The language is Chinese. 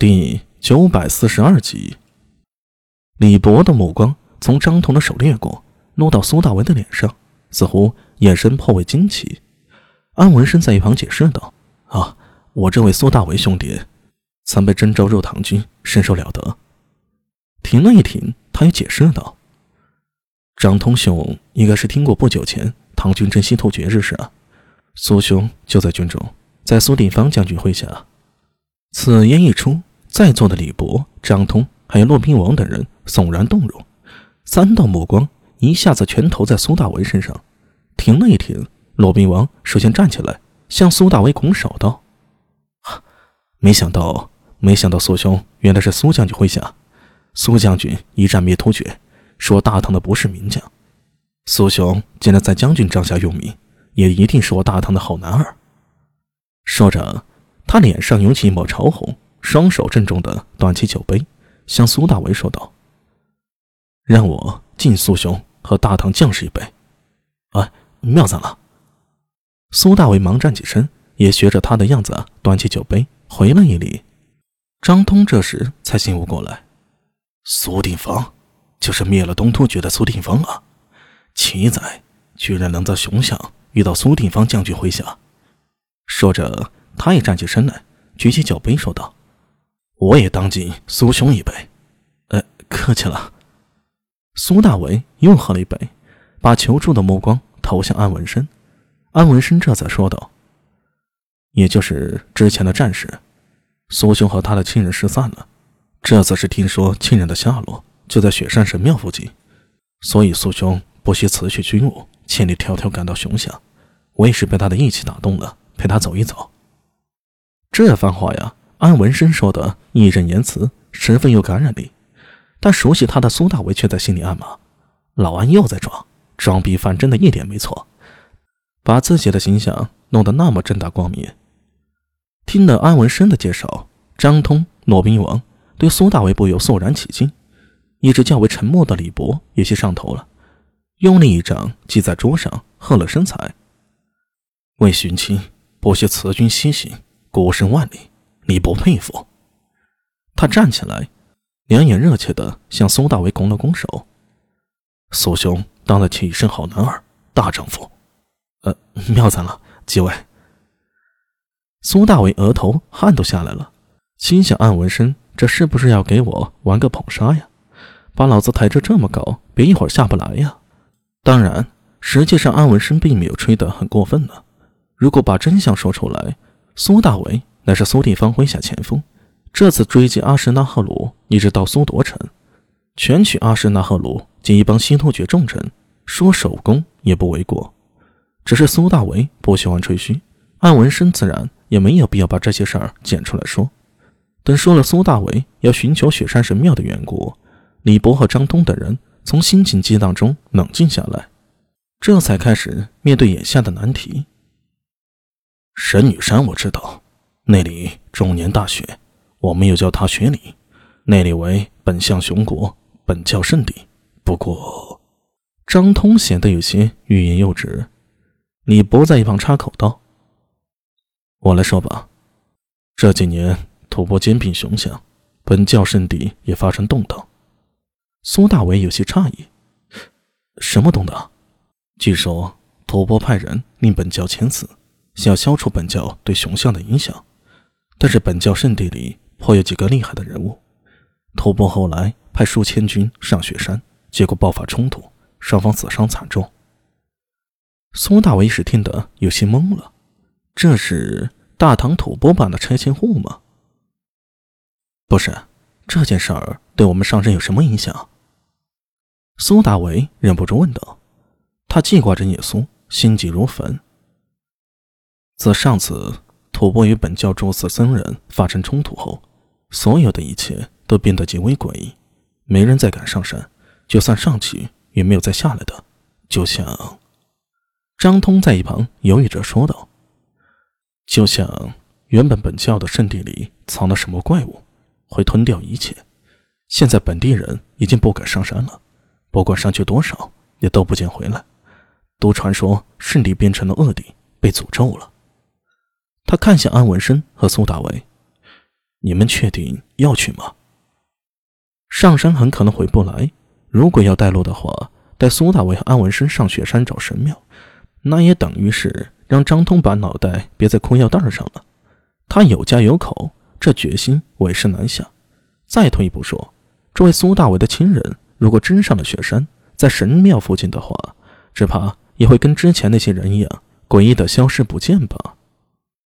第九百四十二集，李博的目光从张彤的手掠过，落到苏大为的脸上，似乎眼神颇为惊奇。安文生在一旁解释道：“啊，我这位苏大为兄弟，曾被征召入唐军，身手了得。”停了一停，他又解释道：“张通兄应该是听过不久前唐军征西突厥之事，苏兄就在军中，在苏定方将军麾下。”此言一出。在座的李博、张通还有骆宾王等人悚然动容，三道目光一下子全投在苏大为身上。停了一停，骆宾王首先站起来，向苏大为拱手道：“没想到，没想到苏兄原来是苏将军麾下。苏将军一战灭突厥，是我大唐的不世名将。苏兄既然在将军帐下用名，也一定是我大唐的好男儿。”说着，他脸上涌起一抹潮红。双手郑重的端起酒杯，向苏大为说道：“让我敬苏兄和大唐将士一杯。”哎，妙赞了！苏大为忙站起身，也学着他的样子端起酒杯，回了一礼。张通这时才醒悟过来：“苏定方，就是灭了东突厥的苏定方啊！奇哉，居然能在熊乡遇到苏定方将军麾下。”说着，他也站起身来，举起酒杯说道。我也当敬苏兄一杯，呃，客气了。苏大为又喝了一杯，把求助的目光投向安文生。安文生这才说道：“也就是之前的战事，苏兄和他的亲人失散了。这次是听说亲人的下落就在雪山神庙附近，所以苏兄不惜辞去军务，千里迢迢赶到熊乡。我也是被他的义气打动了，陪他走一走。这番话呀。”安文生说的义正言辞，十分有感染力。但熟悉他的苏大为却在心里暗骂：“老安又在装，装逼犯真的一点没错，把自己的形象弄得那么正大光明。”听了安文生的介绍，张通、骆宾王对苏大为不由肃然起敬。一直较为沉默的李博有些上头了，用力一掌击在桌上，喝了声彩：“为寻亲，不惜辞君西行，孤身万里。”你不佩服？他站起来，两眼热切的向苏大为拱了拱手。苏兄当得起一身好男儿、大丈夫。呃，妙哉了，几位。苏大为额头汗都下来了，心想：安文生这是不是要给我玩个捧杀呀？把老子抬着这么高，别一会儿下不来呀！当然，实际上安文生并没有吹得很过分呢。如果把真相说出来，苏大为。那是苏定方麾下前锋，这次追击阿什纳赫鲁，一直到苏夺城，全取阿什纳赫鲁及一帮西突厥重臣，说首功也不为过。只是苏大为不喜欢吹嘘，安文生自然也没有必要把这些事儿捡出来说。等说了苏大为要寻求雪山神庙的缘故，李博和张通等人从心情激荡中冷静下来，这才开始面对眼下的难题。神女山，我知道。那里终年大雪，我们又叫它雪岭。那里为本相雄国，本教圣地。不过，张通显得有些欲言又止。李博在一旁插口道：“我来说吧。这几年吐蕃兼并熊相，本教圣地也发生动荡。”苏大伟有些诧异：“什么动荡？”据说吐蕃派人令本教迁死，想要消除本教对熊相的影响。但是本教圣地里颇有几个厉害的人物，吐蕃后来派数千军上雪山，结果爆发冲突，双方死伤惨重。苏大为一时听得有些懵了，这是大唐吐蕃版的拆迁户吗？不是，这件事儿对我们上任有什么影响？苏大为忍不住问道。他记挂着聂苏，心急如焚。自上次。吐蕃与本教诸寺僧人发生冲突后，所有的一切都变得极为诡异，没人再敢上山，就算上去也没有再下来的。就像张通在一旁犹豫着说道：“就像原本本教的圣地里藏了什么怪物，会吞掉一切。现在本地人已经不敢上山了，不管上去多少，也都不见回来。都传说圣地变成了恶地，被诅咒了。”他看向安文生和苏大为，你们确定要去吗？上山很可能回不来。如果要带路的话，带苏大伟和安文生上雪山找神庙，那也等于是让张通把脑袋别在裤腰带上了。他有家有口，这决心委实难下。再退一步说，这位苏大伟的亲人如果真上了雪山，在神庙附近的话，只怕也会跟之前那些人一样，诡异的消失不见吧。